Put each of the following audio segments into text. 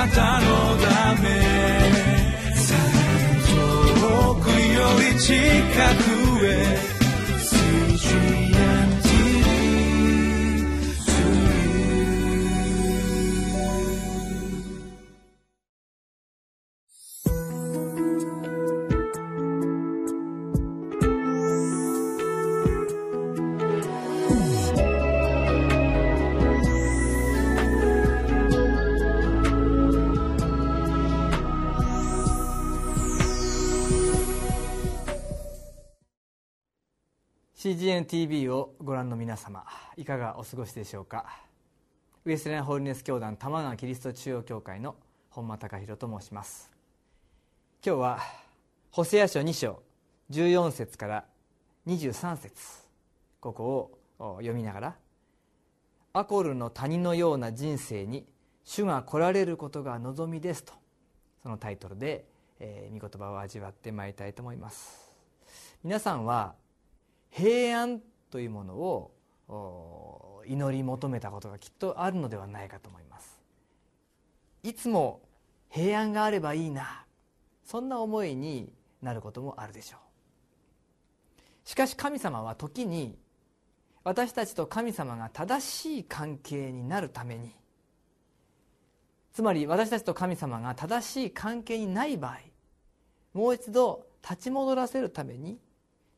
なたのため。遠くより近く。CGNTV」をご覧の皆様いかがお過ごしでしょうか？ウエストレンホールネス教団玉川キリスト中央教会の本間隆弘と申します。今日はホセア書2章14節から23節。ここを読みながら「アコルの谷のような人生に主が来られることが望みです」とそのタイトルで、えー、御言葉を味わってまいりたいと思います。皆さんは平安というものを祈り求めたことがきっとあるのではないかと思います。いつも平安があればいいなそんな思いになることもあるでしょう。しかし神様は時に私たちと神様が正しい関係になるためにつまり私たちと神様が正しい関係にない場合もう一度立ち戻らせるために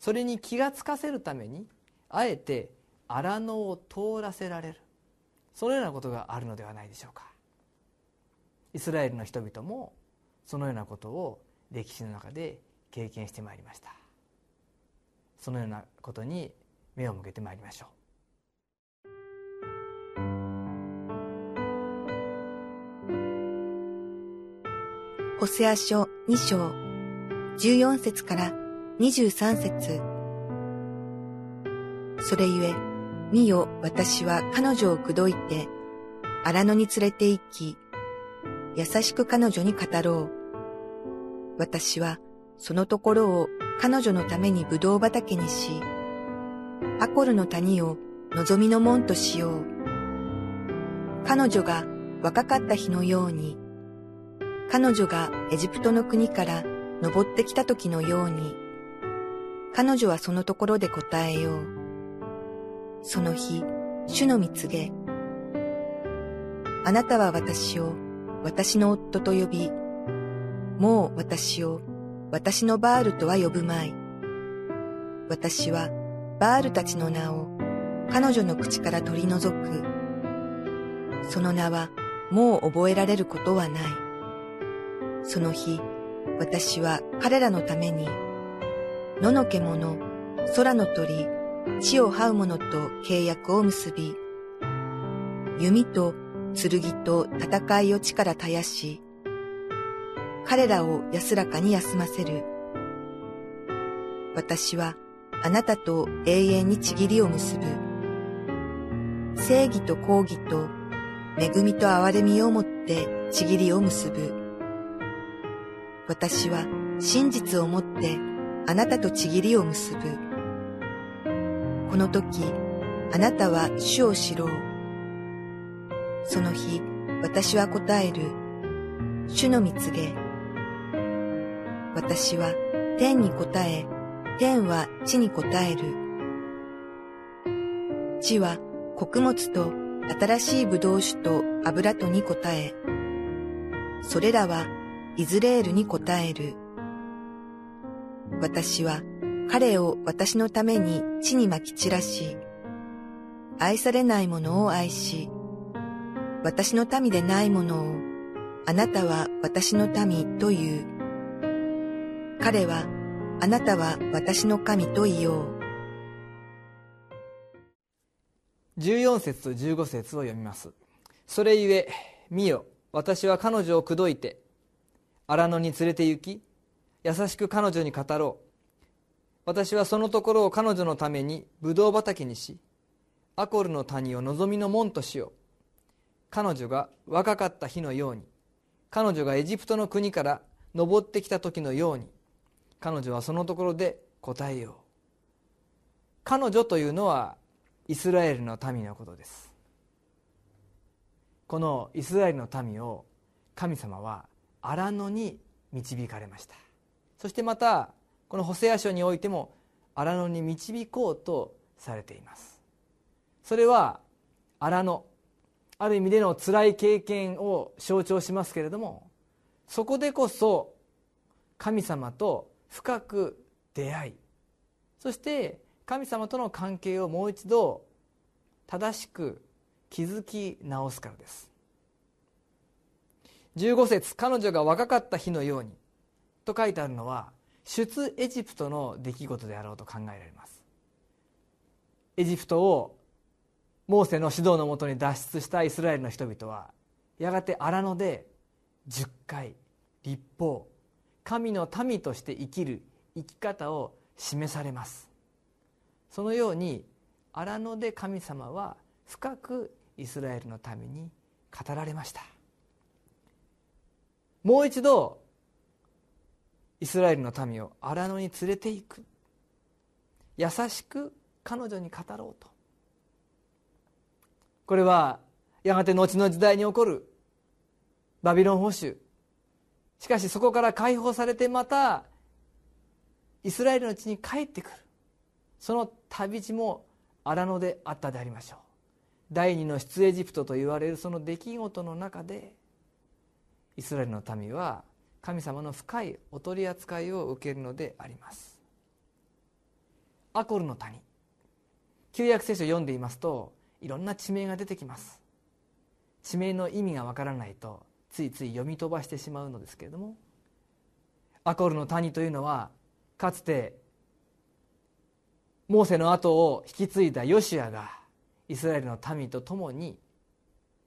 それに気がつかせるためにあえて荒野を通らせられる。そのようなことがあるのではないでしょうか。イスラエルの人々もそのようなことを歴史の中で経験してまいりました。そのようなことに目を向けてまいりましょう。ホセア書2章14節から23節それゆえ、見よ私は彼女を口説いて、荒野に連れて行き、優しく彼女に語ろう。私はそのところを彼女のために葡萄畑にし、アコルの谷を望みの門としよう。彼女が若かった日のように、彼女がエジプトの国から登ってきた時のように、彼女はそのところで答えよう。その日、主の見告げ。あなたは私を私の夫と呼び、もう私を私のバールとは呼ぶまい。私はバールたちの名を彼女の口から取り除く。その名はもう覚えられることはない。その日、私は彼らのために野の獣、空の鳥、地を這う者と契約を結び、弓と剣と戦いを地から絶やし、彼らを安らかに休ませる。私はあなたと永遠にちぎりを結ぶ。正義と公義と恵みと憐れみをもってちぎりを結ぶ。私は真実をもってあなたとちぎりを結ぶ。この時、あなたは主を知ろう。その日、私は答える。主の見告げ。私は天に答え、天は地に答える。地は穀物と新しい葡萄酒と油とに答え、それらはイズレールに答える。私は彼を私のために地に撒き散らし、愛されない者を愛し、私の民でない者を、あなたは私の民と言う。彼は、あなたは私の神と言おう。14節と15節を読みます。それゆえ、見よ、私は彼女を口説いて、荒野に連れて行き、優しく彼女に語ろう。私はそのところを彼女のためにブドウ畑にしアコルの谷を望みの門としよう。彼女が若かった日のように彼女がエジプトの国から登ってきた時のように彼女はそのところで答えよう。彼女というのはイスラエルの民のことです。このイスラエルの民を神様は荒野に導かれました。そしてまたこのホセア書においても荒野に導こうとされています。それは荒野ある意味での辛い経験を象徴しますけれどもそこでこそ神様と深く出会いそして神様との関係をもう一度正しく築き直すからです。15節彼女が若かった日のようにと書いてあるのは出エジプトの出来事であろうと考えられます。エジプトをモーセの指導のもとに脱出したイスラエルの人々はやがて荒野で10回立法神の民として生きる生き方を示されます。そのように荒野で神様は深くイスラエルのために語られました。もう一度イスラエルの民を荒野に連れて行く。優しく彼女に語ろうと。これはやがて後の時代に起こるバビロン保守。しかしそこから解放されてまたイスラエルの地に帰ってくる。その旅路も荒野であったでありましょう。第二の出エジプトと言われるその出来事の中でイスラエルの民は神様の深いお取り扱いを受けるのであります。アコルの谷。旧約聖書を読んでいますといろんな地名が出てきます。地名の意味がわからないとついつい読み飛ばしてしまうのですけれどもアコルの谷というのはかつてモーセの後を引き継いだヨシアがイスラエルの民と共に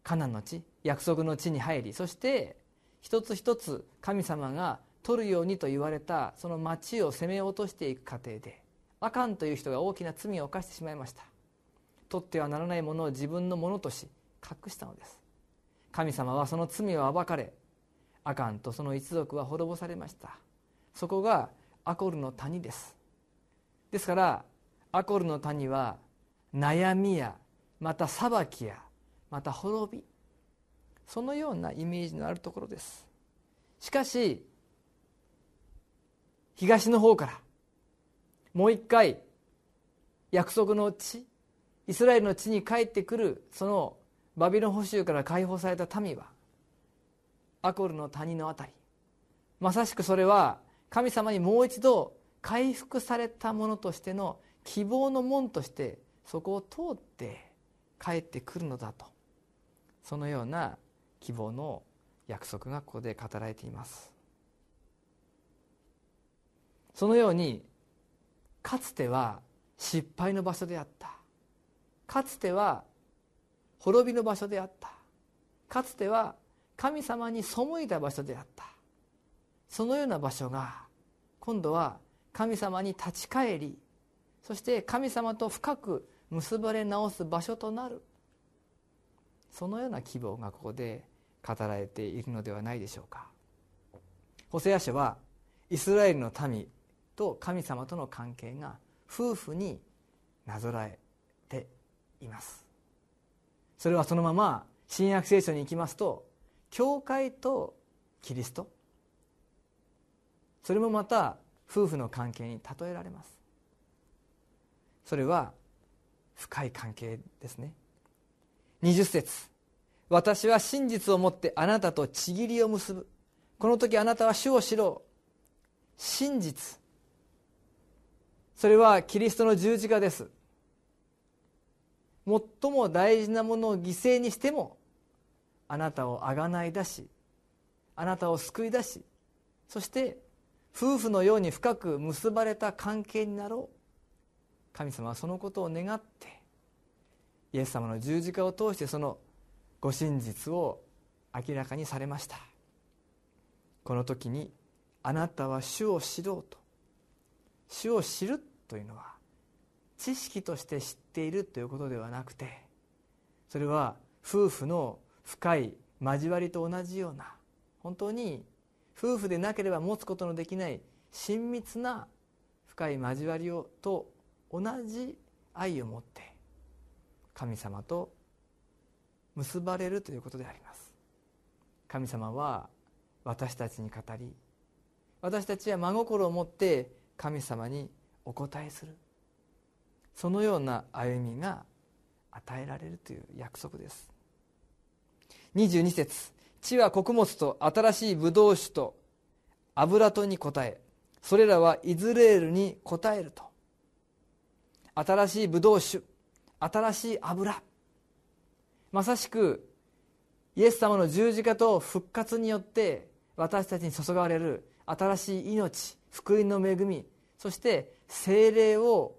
カナンの地約束の地に入りそして一つ一つ神様が取るようにと言われたその町を攻め落としていく過程でアカンという人が大きな罪を犯してしまいました。取ってはならないものを自分のものとし隠したのです。神様はその罪を暴かれアカンとその一族は滅ぼされました。そこがアコルの谷です。ですからアコルの谷は悩みやまた裁きやまた滅びそのようなイメージのあるところです。しかし東の方からもう一回約束の地イスラエルの地に帰ってくるそのバビロン捕囚から解放された民はアコルの谷の辺り。まさしくそれは神様にもう一度回復されたものとしての希望の門としてそこを通って帰ってくるのだと。そのような希望の約束がここで語られています。そのようにかつては失敗の場所であった。かつては滅びの場所であった。かつては神様に背いた場所であった。そのような場所が今度は神様に立ち返りそして神様と深く結ばれ直す場所となる。そのような希望がここで語られているのではないでしょうか。ホセア書はイスラエルの民と神様との関係が夫婦になぞらえています。それはそのまま新約聖書に行きますと教会とキリストそれもまた夫婦の関係に例えられます。それは深い関係ですね。20節。私は真実をもってあなたとちぎりを結ぶ。この時あなたは主を知ろう。真実。それはキリストの十字架です。最も大事なものを犠牲にしてもあなたをあがない出しあなたを救い出しそして夫婦のように深く結ばれた関係になろう。神様はそのことを願ってイエス様の十字架を通してそのご真実を明らかにされました。この時にあなたは主を知ろうと。主を知るというのは知識として知っているということではなくてそれは夫婦の深い交わりと同じような本当に夫婦でなければ持つことのできない親密な深い交わりをと同じ愛を持って神様と結ばれるということであります。神様は私たちに語り私たちは真心を持って神様にお答えする。そのような歩みが与えられるという約束です。22節地は穀物と新しいブドウ酒と油とに応えそれらはイズレールに応えると。新しいブドウ酒新しい油まさしくイエス様の十字架と復活によって私たちに注がれる新しい命福音の恵みそして精霊を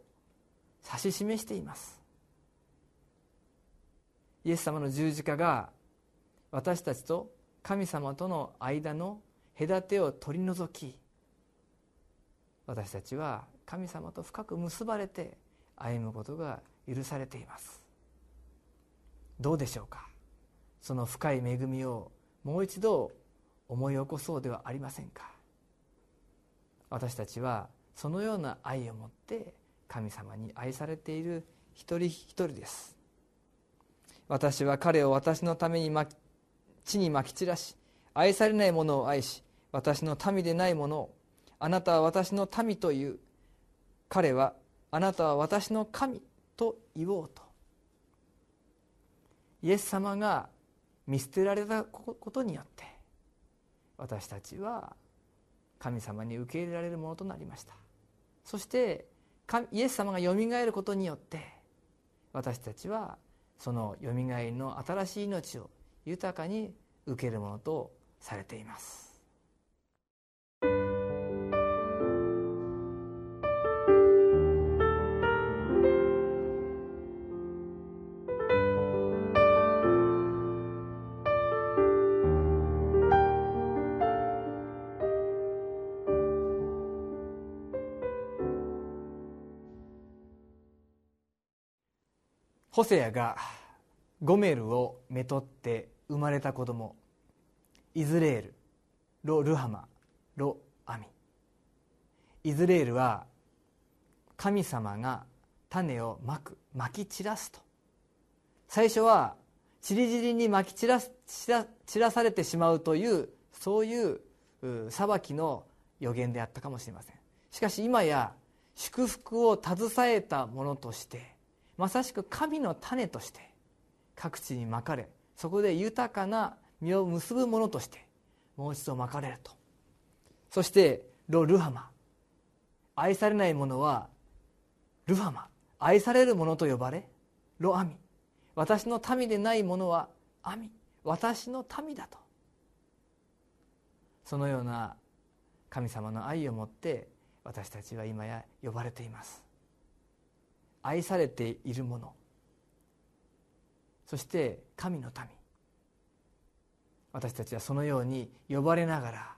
指し示しています。イエス様の十字架が私たちと神様との間の隔てを取り除き私たちは神様と深く結ばれて歩むことが許されています。どうでしょうか？その深い恵みをもう一度思い起こそうではありませんか？私たちはそのような愛を持って神様に愛されている一人一人です。私は彼を私のために地にまき散らし愛されない者を愛し私の民でない者をあなたは私の民という彼はあなたは私の神と言おうとイエス様が見捨てられたことによって私たちは神様に受け入れられるものとなりました。そしてイエス様がよみがえることによって私たちはそのよみがえりの新しい命を豊かに受けるものとされています。ホセアがゴメルをめとって生まれた子供イズレールロ・ルハマロ・アミ。イズレールは神様が種をまくまき散らすと。最初はちりぢりにまき散ら散らされてしまうというそういう裁きの予言であったかもしれません。しかし今や祝福を携えたものとしてまさしく神の種として各地にまかれそこで豊かな実を結ぶものとしてもう一度まかれると。そしてロ・ルハマ。愛されない者はルハマ。愛される者と呼ばれロ・アミ。私の民でない者はアミ。私の民だと。そのような神様の愛を持って私たちは今や呼ばれています。愛されているもの。そして神の民。私たちはそのように呼ばれながら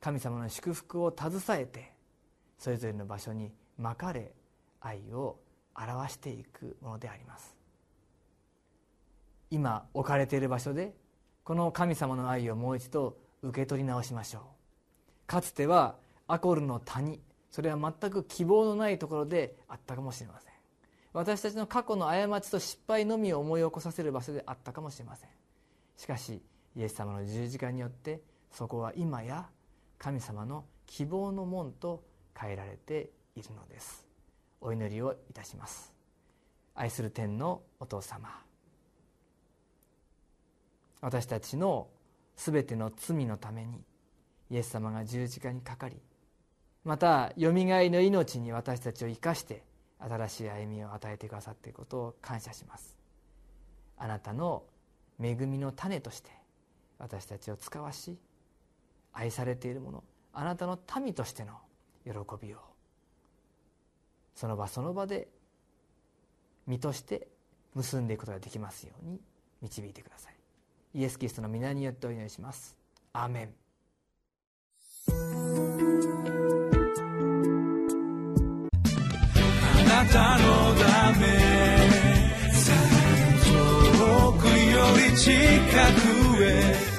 神様の祝福を携えてそれぞれの場所にまかれ愛を表していくものであります。今置かれている場所でこの神様の愛をもう一度受け取り直しましょう。かつてはアコルの谷それは全く希望のないところであったかもしれません。私たちの過去の過ちと失敗のみを思い起こさせる場所であったかもしれません。しかしイエス様の十字架によってそこは今や神様の希望の門と変えられているのです。お祈りをいたします。愛する天のお父様。私たちのすべての罪のためにイエス様が十字架にかかりまたよみがえりの命に私たちを生かして新しい歩みを与えてくださっていることを感謝します。あなたの恵みの種として私たちを使わし愛されているものあなたの民としての喜びをその場その場で身として結んでいくことができますように導いてください。イエス・キリストの皆によってお祈りします。アーメン。なたのため。遠くより近くへ。